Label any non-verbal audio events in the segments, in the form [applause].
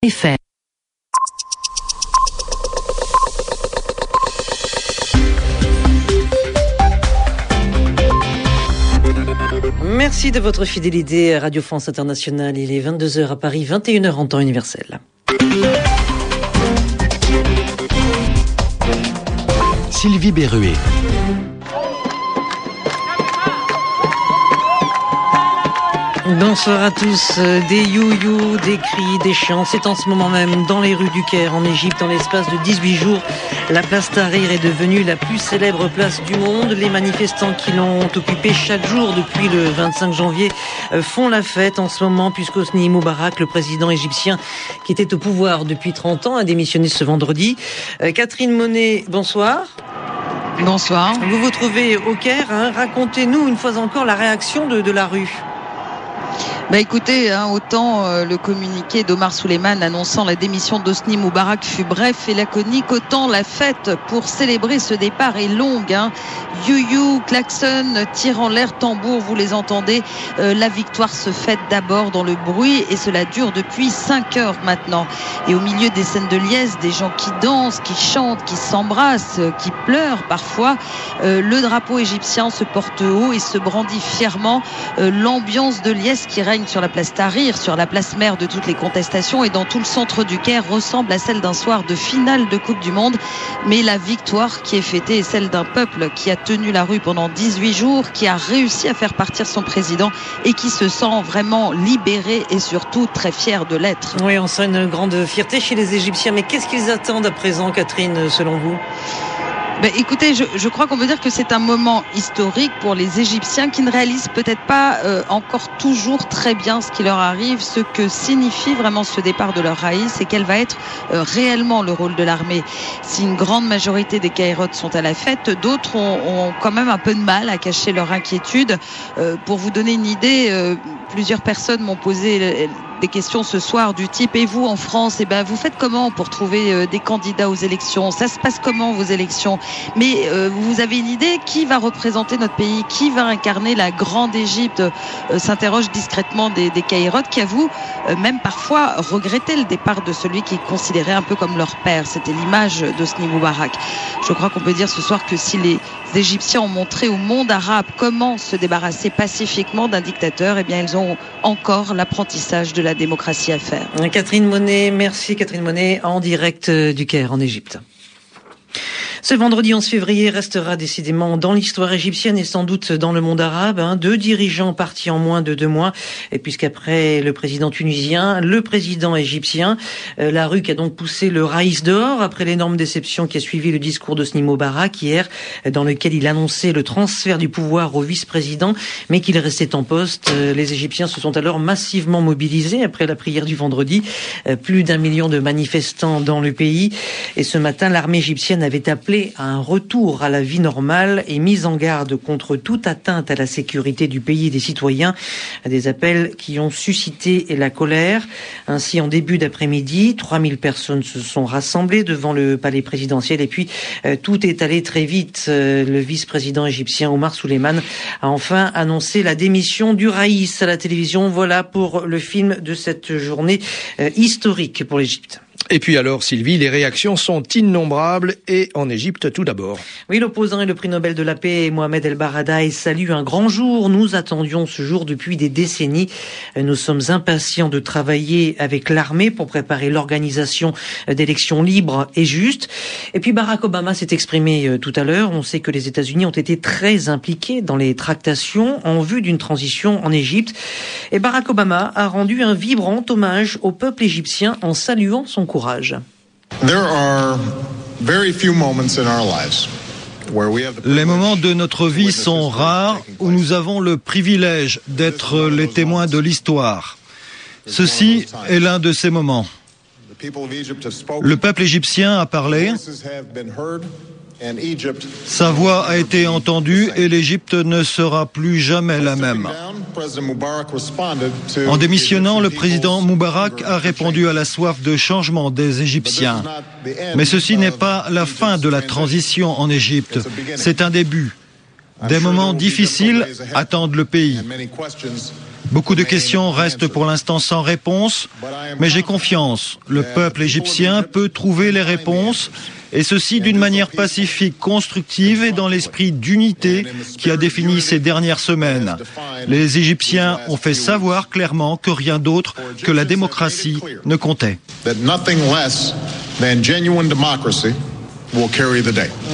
Effet. Merci de votre fidélité à Radio France Internationale. Il est 22h à Paris, 21h en temps universel. Sylvie Berruet. Bonsoir à tous. Euh, Des you-you, des cris, des chants. C'est en ce moment même dans les rues du Caire, en Égypte, en l'espace de 18 jours. La place Tahrir est devenue la plus célèbre place du monde. Les manifestants qui l'ont occupée chaque jour depuis le 25 janvier euh, font la fête en ce moment puisqu'Osni Moubarak, le président égyptien qui était au pouvoir depuis 30 ans, a démissionné ce vendredi. Euh, Catherine Monet, bonsoir. Bonsoir. Vous vous trouvez au Caire. Hein. Racontez-nous une fois encore la réaction de, de la rue. Bah écoutez, hein, autant euh, le communiqué d'Omar Souleyman annonçant la démission d'Osni Moubarak fut bref et laconique, autant la fête pour célébrer ce départ est longue. Hein. You-you, klaxon, tir en l'air, tambour, vous les entendez. Euh, la victoire se fête d'abord dans le bruit et cela dure depuis 5 heures maintenant. Et au milieu des scènes de liesse, des gens qui dansent, qui chantent, qui s'embrassent, qui pleurent parfois, euh, le drapeau égyptien se porte haut et se brandit fièrement. Euh, L'ambiance de liesse qui règne sur la place Tahrir, sur la place mère de toutes les contestations et dans tout le centre du Caire ressemble à celle d'un soir de finale de Coupe du Monde. Mais la victoire qui est fêtée est celle d'un peuple qui a tenu la rue pendant 18 jours, qui a réussi à faire partir son président et qui se sent vraiment libéré et surtout très fier de l'être. Oui, on sent une grande fierté chez les Égyptiens. Mais qu'est-ce qu'ils attendent à présent, Catherine, selon vous? Ben, écoutez, je, crois qu'on peut dire que c'est un moment historique pour les Égyptiens qui ne réalisent peut-être pas euh, encore toujours très bien ce qui leur arrive, ce que signifie vraiment ce départ de leur raïs et quel va être euh, réellement le rôle de l'armée. Si une grande majorité des Kairotes sont à la fête, d'autres ont, quand même un peu de mal à cacher leur inquiétude. Euh, pour vous donner une idée, plusieurs personnes m'ont posé des questions ce soir du type et vous en France, et eh ben vous faites comment pour trouver euh, des candidats aux élections? Ça se passe comment vos élections? Mais euh, vous avez une idée qui va représenter notre pays? Qui va incarner la grande Égypte? Euh, S'interroge discrètement des, des qui avouent même parfois regretter le départ de celui qu'ils considéraient un peu comme leur père. C'était l'image d'Osni Moubarak. Je crois qu'on peut dire ce soir que si les Égyptiens ont montré au monde arabe comment se débarrasser pacifiquement d'un dictateur, eh bien ils ont encore l'apprentissage de la démocratie à faire. Catherine Monet, merci Catherine Monet en direct du Caire en Égypte. Ce vendredi 11 février restera décidément dans l'histoire égyptienne et sans doute dans le monde arabe. Hein, deux dirigeants partis en moins de deux mois, et puisqu'après le président tunisien, le président égyptien, euh, la rue qui a donc poussé le raïs dehors après l'énorme déception qui a suivi le discours de Sni Mubarak hier, dans lequel il annonçait le transfert du pouvoir au vice-président, mais qu'il restait en poste. Euh, les Égyptiens se sont alors massivement mobilisés après la prière du vendredi. Euh, plus d'un million de manifestants dans le pays. Et ce matin, l'armée égyptienne avait appelé à un retour à la vie normale et mise en garde contre toute atteinte à la sécurité du pays et des citoyens. Des appels qui ont suscité la colère. Ainsi, en début d'après-midi, 3000 personnes se sont rassemblées devant le palais présidentiel et puis euh, tout est allé très vite. Euh, le vice-président égyptien Omar Souleyman a enfin annoncé la démission du Raïs à la télévision. Voilà pour le film de cette journée euh, historique pour l'Égypte. Et puis alors, Sylvie, les réactions sont innombrables et en Égypte tout d'abord. Oui, l'opposant et le prix Nobel de la paix, Mohamed El Baradei, salue un grand jour. Nous attendions ce jour depuis des décennies. Nous sommes impatients de travailler avec l'armée pour préparer l'organisation d'élections libres et justes. Et puis Barack Obama s'est exprimé tout à l'heure. On sait que les États-Unis ont été très impliqués dans les tractations en vue d'une transition en Égypte. Et Barack Obama a rendu un vibrant hommage au peuple égyptien en saluant son courage. Les moments de notre vie sont rares où nous avons le privilège d'être les témoins de l'histoire. Ceci est l'un de ces moments. Le peuple égyptien a parlé, sa voix a été entendue et l'Égypte ne sera plus jamais la même. En démissionnant, le président Moubarak a répondu à la soif de changement des Égyptiens. Mais ceci n'est pas la fin de la transition en Égypte, c'est un début. Des moments difficiles attendent le pays. Beaucoup de questions restent pour l'instant sans réponse, mais j'ai confiance. Le peuple égyptien peut trouver les réponses, et ceci d'une manière pacifique, constructive et dans l'esprit d'unité qui a défini ces dernières semaines. Les Égyptiens ont fait savoir clairement que rien d'autre que la démocratie ne comptait.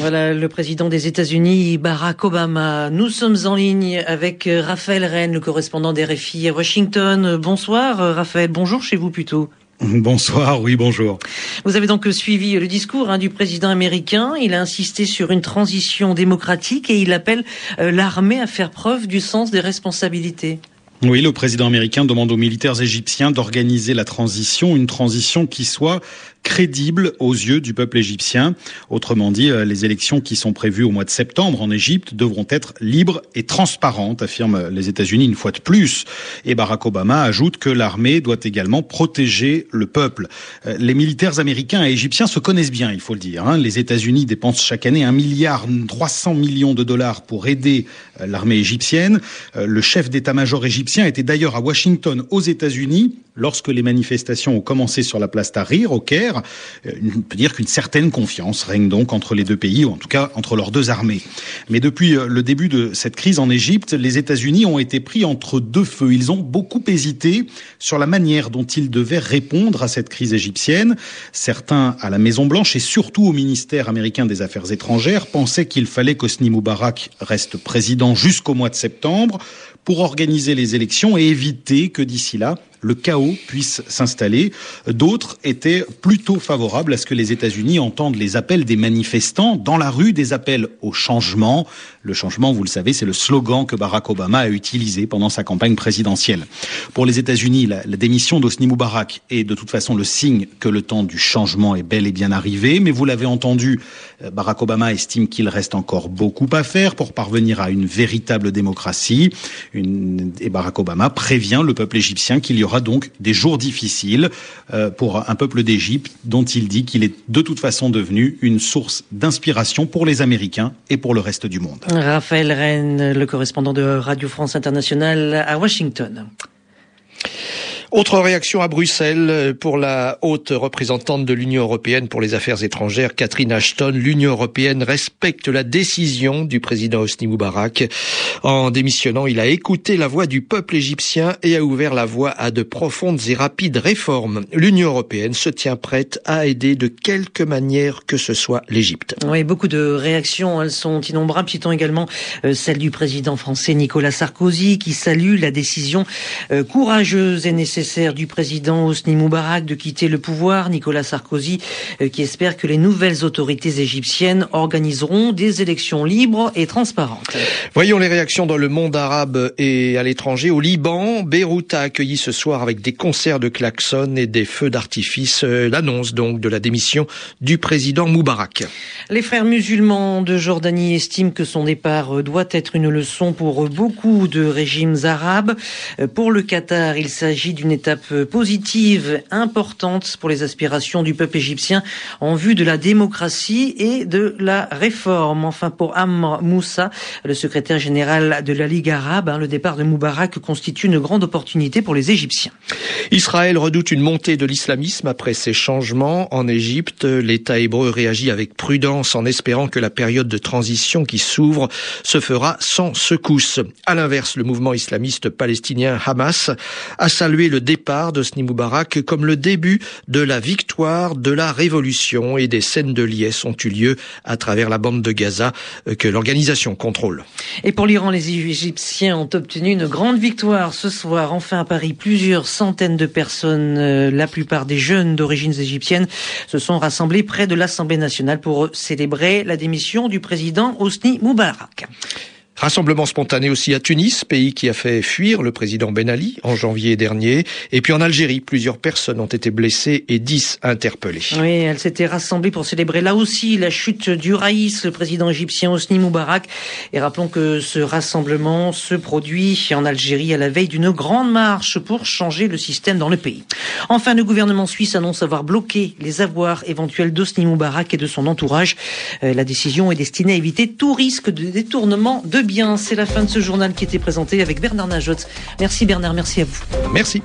Voilà le président des États-Unis, Barack Obama. Nous sommes en ligne avec Raphaël Rennes, le correspondant des RFI à Washington. Bonsoir Raphaël, bonjour chez vous plutôt. [laughs] Bonsoir, oui, bonjour. Vous avez donc suivi le discours hein, du président américain. Il a insisté sur une transition démocratique et il appelle euh, l'armée à faire preuve du sens des responsabilités. Oui, le président américain demande aux militaires égyptiens d'organiser la transition, une transition qui soit crédible aux yeux du peuple égyptien. Autrement dit, euh, les élections qui sont prévues au mois de septembre en Égypte devront être libres et transparentes, affirment les États-Unis une fois de plus. Et Barack Obama ajoute que l'armée doit également protéger le peuple. Euh, les militaires américains et égyptiens se connaissent bien, il faut le dire. Hein. Les États-Unis dépensent chaque année un milliard 300 millions de dollars pour aider euh, l'armée égyptienne. Le chef d'état-major égyptien était d'ailleurs à Washington, aux États-Unis, lorsque les manifestations ont commencé sur la place Tahrir, au Caire, euh, on peut dire qu'une certaine confiance règne donc entre les deux pays, ou en tout cas entre leurs deux armées. Mais depuis euh, le début de cette crise en Égypte, les États-Unis ont été pris entre deux feux. Ils ont beaucoup hésité sur la manière dont ils devaient répondre à cette crise égyptienne. Certains à la Maison-Blanche et surtout au ministère américain des Affaires étrangères pensaient qu'il fallait qu'Osni Moubarak reste président jusqu'au mois de septembre pour organiser les élections et éviter que d'ici là, le chaos puisse s'installer. D'autres étaient plutôt favorables à ce que les États-Unis entendent les appels des manifestants dans la rue, des appels au changement. Le changement, vous le savez, c'est le slogan que Barack Obama a utilisé pendant sa campagne présidentielle. Pour les États-Unis, la, démission d'Osni Moubarak est de toute façon le signe que le temps du changement est bel et bien arrivé. Mais vous l'avez entendu, euh, Barack Obama estime qu'il reste encore beaucoup à faire pour parvenir à une véritable démocratie. Et Barack Obama prévient le peuple égyptien qu'il y aura donc des jours difficiles euh, pour un peuple d'Égypte dont il dit qu'il est de toute façon devenu une source d'inspiration pour les Américains et pour le reste du monde. Raphaël Rennes, le correspondant de Radio France Internationale à Washington. Autre réaction à Bruxelles pour la haute représentante de l'Union européenne pour les affaires étrangères, Catherine Ashton. L'Union européenne respecte la décision du président Hosni Moubarak. En démissionnant, il a écouté la voix du peuple égyptien et a ouvert la voie à de profondes et rapides réformes. L'Union européenne se tient prête à aider de quelque manière que ce soit l'Égypte. Oui, beaucoup de réactions, elles sont innombrables. Citons également euh, celle du président français Nicolas Sarkozy qui salue la décision euh, courageuse et nécessaire du président Hosni Moubarak de quitter le pouvoir, Nicolas Sarkozy, euh, qui espère que les nouvelles autorités égyptiennes organiseront des élections libres et transparentes. Voyons les réactions dans le monde arabe et à l'étranger. Au Liban, Beyrouth a accueilli ce soir avec des concerts de klaxons et des feux d'artifice euh, l'annonce donc de la démission du président Moubarak. Les frères musulmans de Jordanie estiment que son départ euh, doit être une leçon pour beaucoup de régimes arabes. Pour le Qatar, il s'agit d'une étape positive importante pour les aspirations du peuple égyptien en vue de la démocratie et de la réforme. Enfin, pour Amr Moussa, le secrétaire général de la Ligue arabe, hein, le départ de Moubarak constitue une grande opportunité pour les Égyptiens. Israël redoute une montée de l'islamisme après ces changements en Égypte. L'État hébreu réagit avec prudence en espérant que la période de transition qui s'ouvre se fera sans secousse. À l'inverse, le mouvement islamiste palestinien Hamas a salué le départ de Sni Moubarak comme le début de la victoire de la révolution et des scènes de liesse ont eu lieu à travers la bande de Gaza euh, que l'organisation contrôle. Et pour l'Iran, les Égyptiens ont obtenu une grande victoire ce soir. Enfin à Paris, plusieurs centaines de personnes, euh, la plupart des jeunes d'origine égyptienne, se sont rassemblés près de l'Assemblée nationale pour célébrer la démission du président Hosni Moubarak. Rassemblement spontané aussi à Tunis, pays qui a fait fuir le président Ben Ali en janvier dernier. Et puis en Algérie, plusieurs personnes ont été blessées et dix interpellées. Oui, elles s'étaient rassemblées pour célébrer là aussi la chute du Raïs, le président égyptien Hosni Moubarak. Et rappelons que ce rassemblement se produit en Algérie à la veille d'une grande marche pour changer le système dans le pays. Enfin, le gouvernement suisse annonce avoir bloqué les avoirs éventuels d'Hosni Moubarak et de son entourage. Euh, la décision est destinée à éviter tout risque de détournement de biens bien, c'est la fin de ce journal qui était présenté avec Bernard Najot. Merci Bernard, merci à vous. Merci.